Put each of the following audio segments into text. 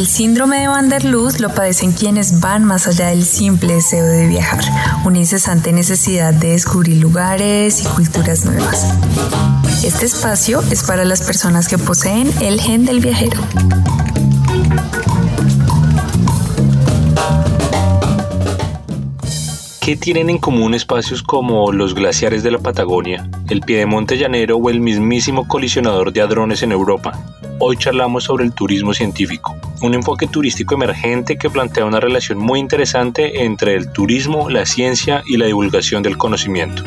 El síndrome de Van lo padecen quienes van más allá del simple deseo de viajar, una incesante necesidad de descubrir lugares y culturas nuevas. Este espacio es para las personas que poseen el gen del viajero. ¿Qué tienen en común espacios como los glaciares de la Patagonia, el Piedemonte Llanero o el mismísimo colisionador de hadrones en Europa? Hoy charlamos sobre el turismo científico, un enfoque turístico emergente que plantea una relación muy interesante entre el turismo, la ciencia y la divulgación del conocimiento.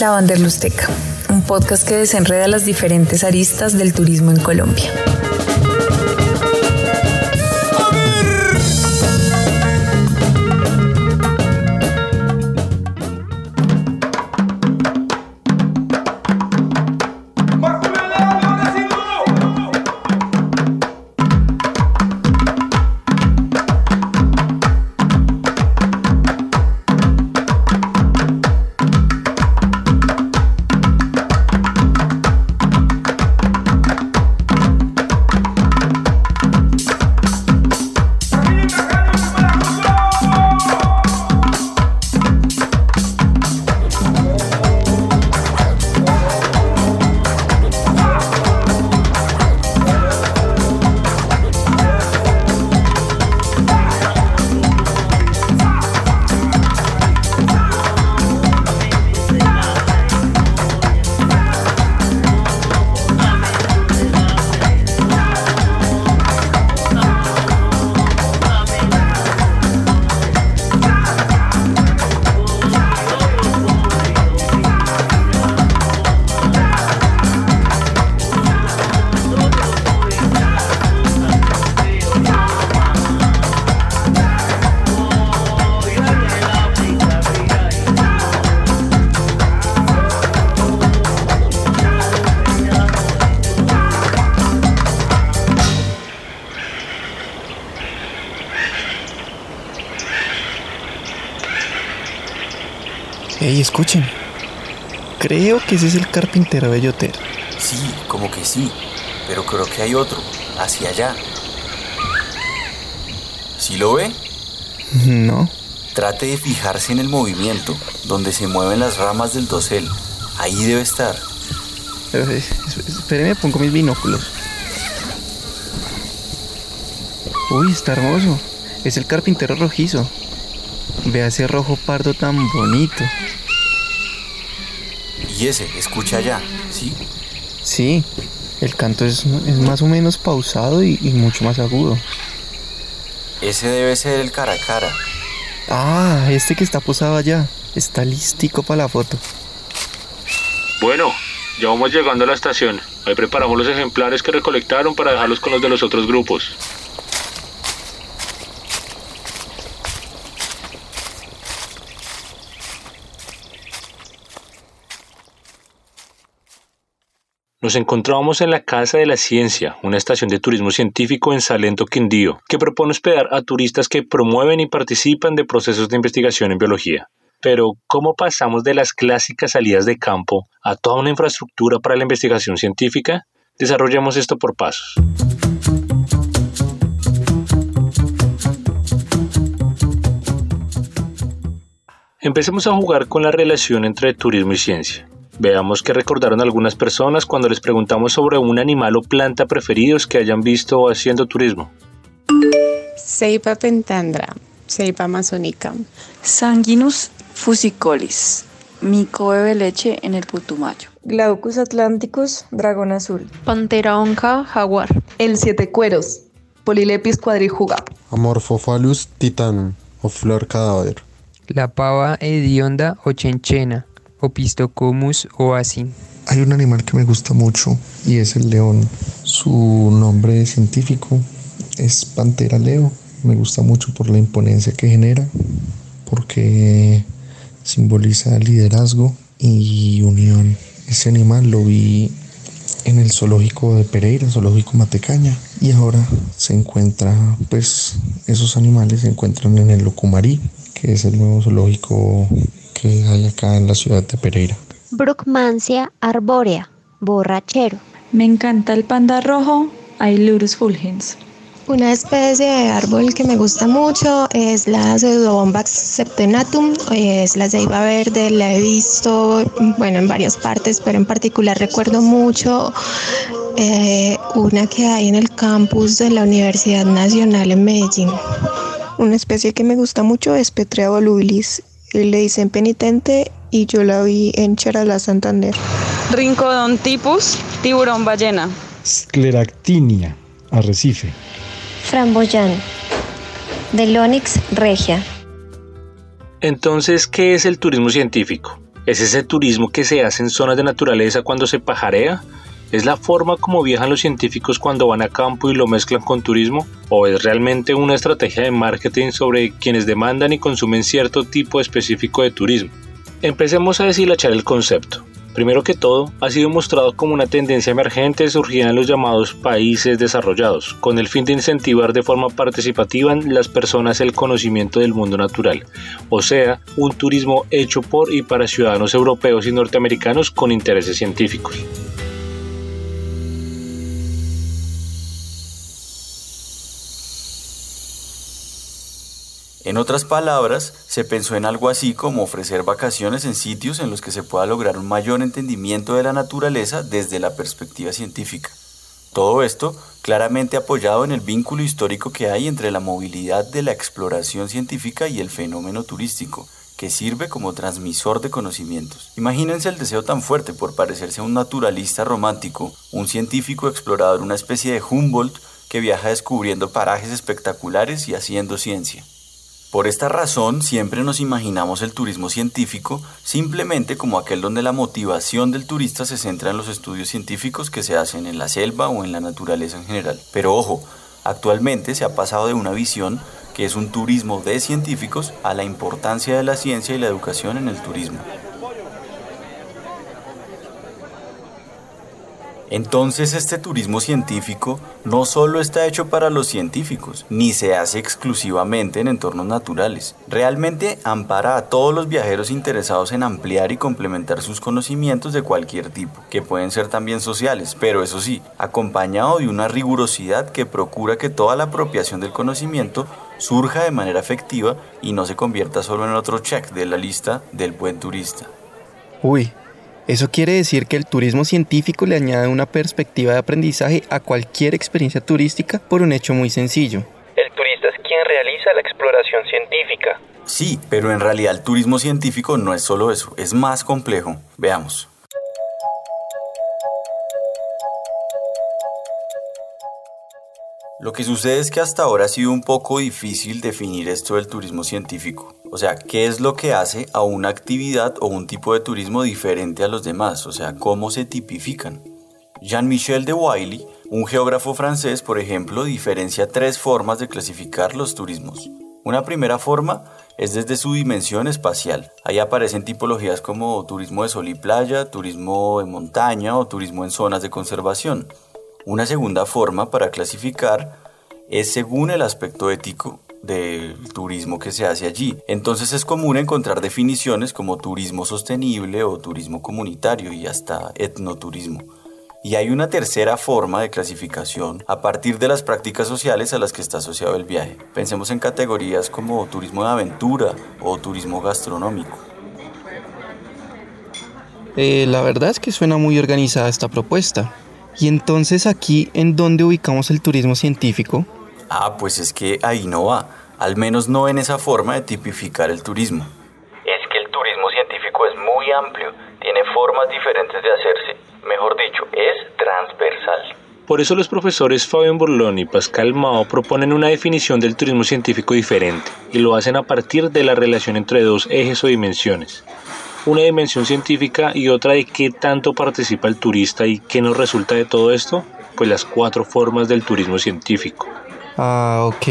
La Vanderlusteca, un podcast que desenreda las diferentes aristas del turismo en Colombia. Ey, escuchen. Creo que ese es el carpintero Belloter. Sí, como que sí, pero creo que hay otro, hacia allá. ¿Sí lo ve? No. Trate de fijarse en el movimiento, donde se mueven las ramas del dosel. Ahí debe estar. Espéreme, pongo mis binóculos. Uy, está hermoso. Es el carpintero rojizo. Vea ese rojo pardo tan bonito. Y ese, escucha allá, ¿sí? Sí, el canto es, es más o menos pausado y, y mucho más agudo. Ese debe ser el cara a cara. Ah, este que está posado allá. Está listico para la foto. Bueno, ya vamos llegando a la estación. Ahí preparamos los ejemplares que recolectaron para dejarlos con los de los otros grupos. Nos encontramos en la Casa de la Ciencia, una estación de turismo científico en Salento, Quindío, que propone hospedar a turistas que promueven y participan de procesos de investigación en biología. Pero, ¿cómo pasamos de las clásicas salidas de campo a toda una infraestructura para la investigación científica? Desarrollemos esto por pasos. Empecemos a jugar con la relación entre turismo y ciencia. Veamos qué recordaron algunas personas cuando les preguntamos sobre un animal o planta preferidos que hayan visto haciendo turismo. Ceipa pentandra, Ceipa amazónica. Sanguinus fusicolis, mico bebe leche en el Putumayo. Glaucus atlanticus, dragón azul. Pantera onca, jaguar. El siete cueros, Polilepis quadrijuga. Amorphophallus titanum, o flor cadáver. La pava hedionda o chenchena, Opistocomus oasin. Hay un animal que me gusta mucho y es el león. Su nombre científico es Pantera leo. Me gusta mucho por la imponencia que genera, porque simboliza liderazgo y unión. Ese animal lo vi en el zoológico de Pereira, zoológico Matecaña, y ahora se encuentra, pues esos animales se encuentran en el Locumarí, que es el nuevo zoológico que hay acá en la ciudad de Pereira. Arbórea, borrachero. Me encanta el panda rojo, Ailurus fulgens. Una especie de árbol que me gusta mucho es la Pseudobombax septenatum, es la ceiba verde, la he visto, bueno, en varias partes, pero en particular recuerdo mucho eh, una que hay en el campus de la Universidad Nacional en Medellín. Una especie que me gusta mucho es Petrea volubilis, le dicen penitente y yo la vi en Charalá, Santander. Rincodon tipus, tiburón ballena. Scleractinia, arrecife. Framboyán, Delonix regia. Entonces, ¿qué es el turismo científico? ¿Es ese turismo que se hace en zonas de naturaleza cuando se pajarea? ¿Es la forma como viajan los científicos cuando van a campo y lo mezclan con turismo? ¿O es realmente una estrategia de marketing sobre quienes demandan y consumen cierto tipo específico de turismo? Empecemos a deshilachar el concepto. Primero que todo, ha sido mostrado como una tendencia emergente surgida en los llamados países desarrollados, con el fin de incentivar de forma participativa en las personas el conocimiento del mundo natural, o sea, un turismo hecho por y para ciudadanos europeos y norteamericanos con intereses científicos. En otras palabras, se pensó en algo así como ofrecer vacaciones en sitios en los que se pueda lograr un mayor entendimiento de la naturaleza desde la perspectiva científica. Todo esto claramente apoyado en el vínculo histórico que hay entre la movilidad de la exploración científica y el fenómeno turístico, que sirve como transmisor de conocimientos. Imagínense el deseo tan fuerte por parecerse a un naturalista romántico, un científico explorador, una especie de Humboldt que viaja descubriendo parajes espectaculares y haciendo ciencia. Por esta razón, siempre nos imaginamos el turismo científico simplemente como aquel donde la motivación del turista se centra en los estudios científicos que se hacen en la selva o en la naturaleza en general. Pero ojo, actualmente se ha pasado de una visión que es un turismo de científicos a la importancia de la ciencia y la educación en el turismo. Entonces este turismo científico no solo está hecho para los científicos, ni se hace exclusivamente en entornos naturales. Realmente ampara a todos los viajeros interesados en ampliar y complementar sus conocimientos de cualquier tipo, que pueden ser también sociales, pero eso sí, acompañado de una rigurosidad que procura que toda la apropiación del conocimiento surja de manera efectiva y no se convierta solo en otro check de la lista del buen turista. Uy, eso quiere decir que el turismo científico le añade una perspectiva de aprendizaje a cualquier experiencia turística por un hecho muy sencillo. El turista es quien realiza la exploración científica. Sí, pero en realidad el turismo científico no es solo eso, es más complejo. Veamos. Lo que sucede es que hasta ahora ha sido un poco difícil definir esto del turismo científico. O sea, ¿qué es lo que hace a una actividad o un tipo de turismo diferente a los demás? O sea, ¿cómo se tipifican? Jean-Michel de Wiley, un geógrafo francés, por ejemplo, diferencia tres formas de clasificar los turismos. Una primera forma es desde su dimensión espacial. Ahí aparecen tipologías como turismo de sol y playa, turismo en montaña o turismo en zonas de conservación. Una segunda forma para clasificar es según el aspecto ético del turismo que se hace allí. Entonces es común encontrar definiciones como turismo sostenible o turismo comunitario y hasta etnoturismo. Y hay una tercera forma de clasificación a partir de las prácticas sociales a las que está asociado el viaje. Pensemos en categorías como turismo de aventura o turismo gastronómico. Eh, la verdad es que suena muy organizada esta propuesta. Y entonces aquí, ¿en dónde ubicamos el turismo científico? Ah, pues es que ahí no va, al menos no en esa forma de tipificar el turismo. Es que el turismo científico es muy amplio, tiene formas diferentes de hacerse, mejor dicho, es transversal. Por eso los profesores Fabián Burlón y Pascal Mao proponen una definición del turismo científico diferente, y lo hacen a partir de la relación entre dos ejes o dimensiones una dimensión científica y otra de qué tanto participa el turista y qué nos resulta de todo esto, pues las cuatro formas del turismo científico. Ah, ok.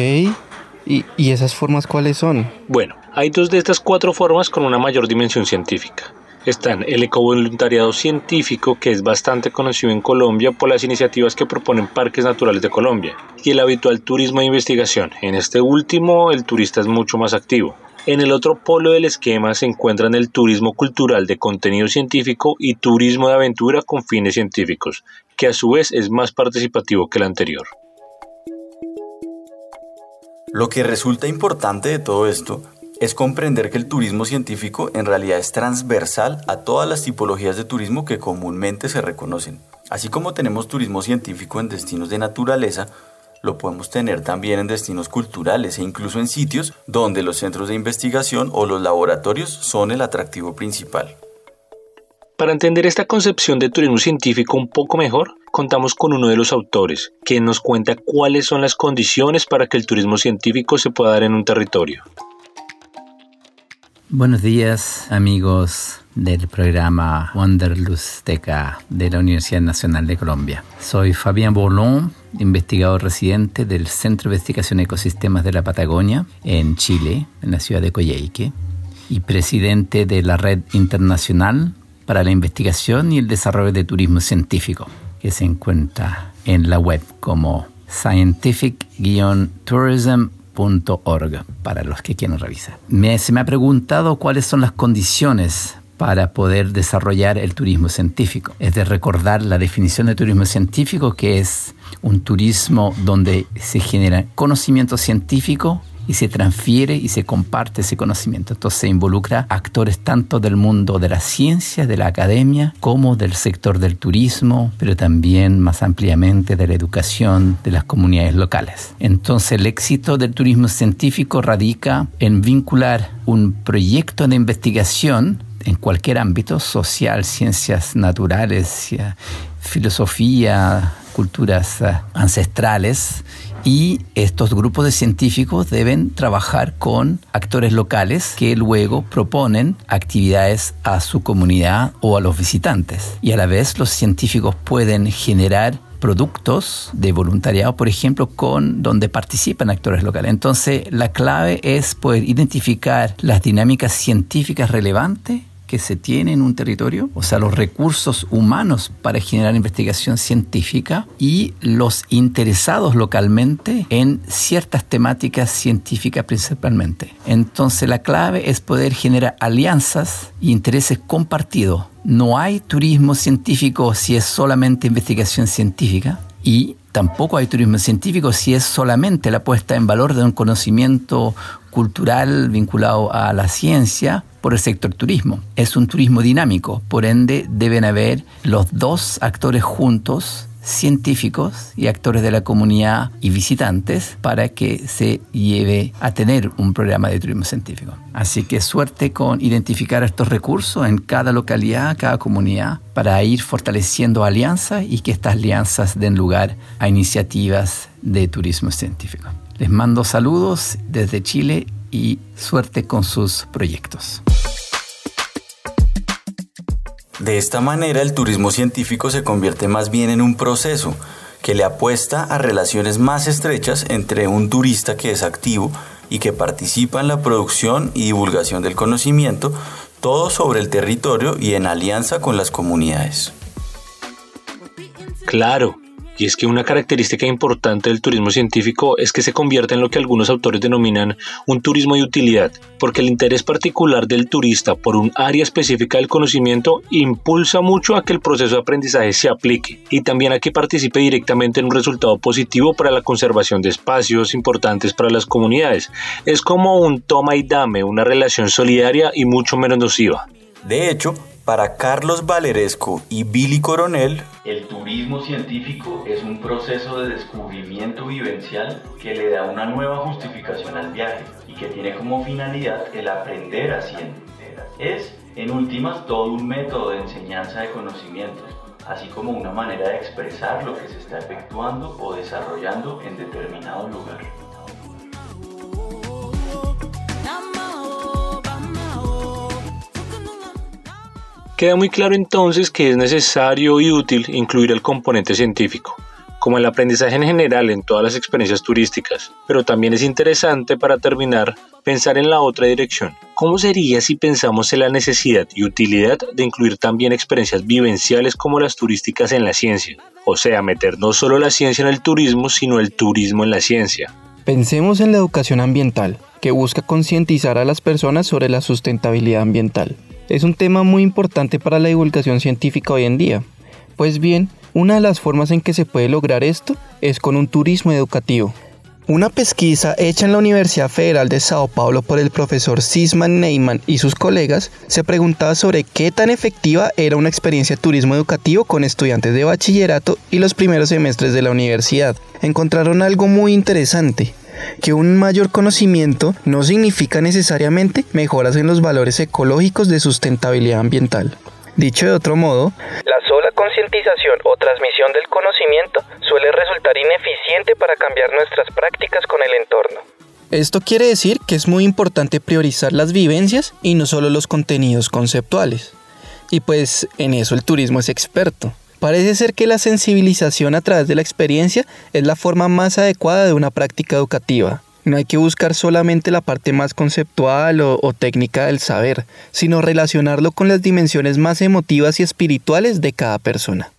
¿Y, ¿Y, esas formas cuáles son? Bueno, Hay dos de estas cuatro formas con una mayor dimensión científica. Están el ecovoluntariado científico, que es bastante conocido en Colombia por las iniciativas que proponen parques naturales de Colombia, y el habitual turismo de investigación. En este último, el turista es mucho más activo. En el otro polo del esquema se encuentran el turismo cultural de contenido científico y turismo de aventura con fines científicos, que a su vez es más participativo que el anterior. Lo que resulta importante de todo esto es comprender que el turismo científico en realidad es transversal a todas las tipologías de turismo que comúnmente se reconocen. Así como tenemos turismo científico en destinos de naturaleza, lo podemos tener también en destinos culturales e incluso en sitios donde los centros de investigación o los laboratorios son el atractivo principal. Para entender esta concepción de turismo científico un poco mejor, contamos con uno de los autores, quien nos cuenta cuáles son las condiciones para que el turismo científico se pueda dar en un territorio. Buenos días amigos del programa Wanderlusteca de la Universidad Nacional de Colombia. Soy Fabián Bolón, investigador residente del Centro de Investigación Ecosistemas de la Patagonia en Chile, en la ciudad de Coyhaique, y presidente de la Red Internacional para la Investigación y el Desarrollo de Turismo Científico, que se encuentra en la web como scientific-tourism para los que quieran revisar. se me ha preguntado cuáles son las condiciones para poder desarrollar el turismo científico. Es de recordar la definición de turismo científico, que es un turismo donde se genera conocimiento científico y se transfiere y se comparte ese conocimiento. Entonces se involucra actores tanto del mundo de la ciencia, de la academia, como del sector del turismo, pero también más ampliamente de la educación de las comunidades locales. Entonces el éxito del turismo científico radica en vincular un proyecto de investigación en cualquier ámbito, social, ciencias naturales, filosofía, culturas eh, ancestrales, y estos grupos de científicos deben trabajar con actores locales que luego proponen actividades a su comunidad o a los visitantes. Y a la vez los científicos pueden generar productos de voluntariado, por ejemplo, con donde participan actores locales. Entonces, la clave es poder identificar las dinámicas científicas relevantes que se tiene en un territorio, o sea, los recursos humanos para generar investigación científica y los interesados localmente en ciertas temáticas científicas principalmente. Entonces la clave es poder generar alianzas e intereses compartidos. No hay turismo científico si es solamente investigación científica y tampoco hay turismo científico si es solamente la puesta en valor de un conocimiento cultural vinculado a la ciencia por el sector turismo. Es un turismo dinámico, por ende deben haber los dos actores juntos científicos y actores de la comunidad y visitantes para que se lleve a tener un programa de turismo científico. Así que suerte con identificar estos recursos en cada localidad, cada comunidad, para ir fortaleciendo alianzas y que estas alianzas den lugar a iniciativas de turismo científico. Les mando saludos desde Chile y suerte con sus proyectos. De esta manera el turismo científico se convierte más bien en un proceso que le apuesta a relaciones más estrechas entre un turista que es activo y que participa en la producción y divulgación del conocimiento, todo sobre el territorio y en alianza con las comunidades. Claro, y es que una característica importante del turismo científico es que se convierte en lo que algunos autores denominan un turismo de utilidad, porque el interés particular del turista por un área específica del conocimiento impulsa mucho a que el proceso de aprendizaje se aplique y también a que participe directamente en un resultado positivo para la conservación de espacios importantes para las comunidades. Es como un toma y dame, una relación solidaria y mucho menos nociva. De hecho, para Carlos Valeresco y Billy Coronel, el turismo científico es un proceso de descubrimiento vivencial que le da una nueva justificación al viaje y que tiene como finalidad el aprender haciendo. Es, en últimas, todo un método de enseñanza de conocimientos, así como una manera de expresar lo que se está efectuando o desarrollando en determinado lugar. Queda muy claro entonces que es necesario y útil incluir el componente científico. como el aprendizaje en general en todas las experiencias turísticas, pero también es interesante para terminar pensar en la otra dirección. ¿Cómo sería si pensamos en la necesidad y utilidad de incluir también experiencias vivenciales como las turísticas en la ciencia? O sea, meter no solo la ciencia en el turismo, sino el turismo en la ciencia. Pensemos en la educación ambiental, que busca concientizar a las personas sobre la sustentabilidad ambiental. Es un tema muy importante para la divulgación científica hoy en día. Pues bien, una de las formas en que se puede lograr esto es con un turismo educativo. Una pesquisa hecha en la Universidad Federal de Sao Paulo por el profesor Sisman Neyman y sus colegas se preguntaba sobre qué tan efectiva era una experiencia de turismo educativo con estudiantes de bachillerato y los primeros semestres de la universidad. Encontraron algo muy interesante que un mayor conocimiento no significa necesariamente mejoras en los valores ecológicos de sustentabilidad ambiental. Dicho de otro modo, la sola concientización o transmisión del conocimiento suele resultar ineficiente para cambiar nuestras prácticas con el entorno. Esto quiere decir que es muy importante priorizar las vivencias y no solo los contenidos conceptuales. Y pues en eso el turismo es experto. Parece ser que la sensibilización a través de la experiencia es la forma más adecuada de una práctica educativa. No hay que buscar solamente la parte más conceptual o, técnica del saber, sino relacionarlo con las dimensiones más emotivas y espirituales de cada persona.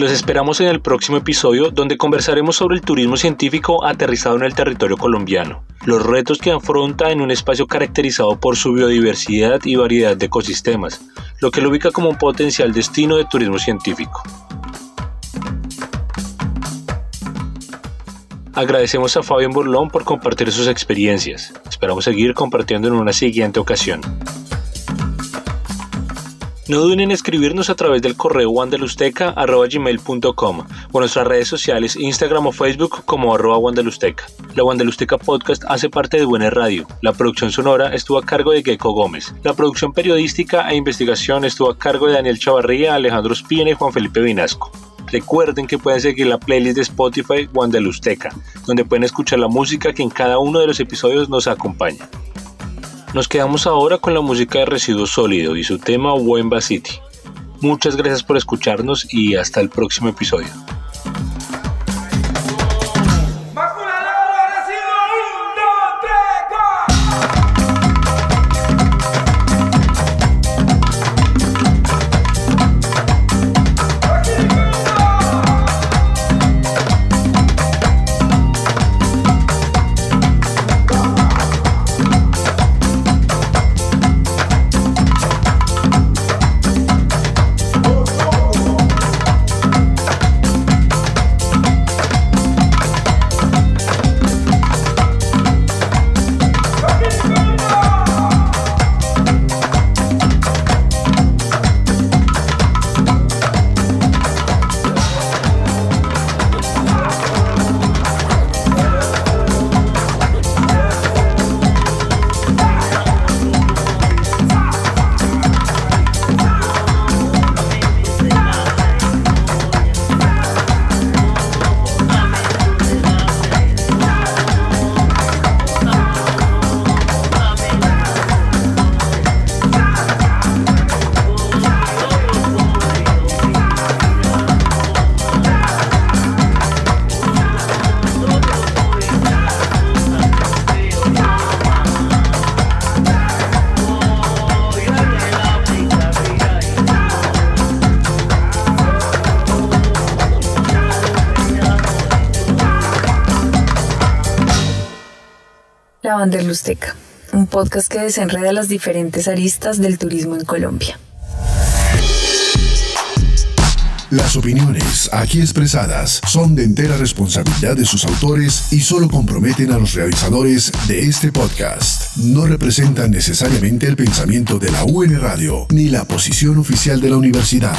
Los esperamos en el próximo episodio donde conversaremos sobre el turismo científico aterrizado en el territorio colombiano, los retos que afronta en un espacio caracterizado por su biodiversidad y variedad de ecosistemas, lo que lo ubica como un potencial destino de turismo científico. Agradecemos a Fabián Burlón por compartir sus experiencias. Esperamos seguir compartiendo en una siguiente ocasión. No duden en escribirnos a través del correo wandelusteca.gmail.com o nuestras redes sociales Instagram o Facebook como arroba wandelusteca. La Wandelusteca Podcast hace parte de Buena Radio. La producción sonora estuvo a cargo de Gecko Gómez. La producción periodística e investigación estuvo a cargo de Daniel Chavarría, Alejandro Espina y Juan Felipe Vinasco. Recuerden que pueden seguir la playlist de Spotify Wandelusteca, donde pueden escuchar la música que en cada uno de los episodios nos acompaña. Nos quedamos ahora con la música de Residuo Sólido y su tema Wemba City. Muchas gracias por escucharnos y hasta el próximo episodio. Wanderlusteca, un podcast que desenreda las diferentes aristas del turismo en Colombia. Las opiniones aquí expresadas son de entera responsabilidad de sus autores y solo comprometen a los realizadores de este podcast. No representan necesariamente el pensamiento de la UN Radio ni la posición oficial de la universidad.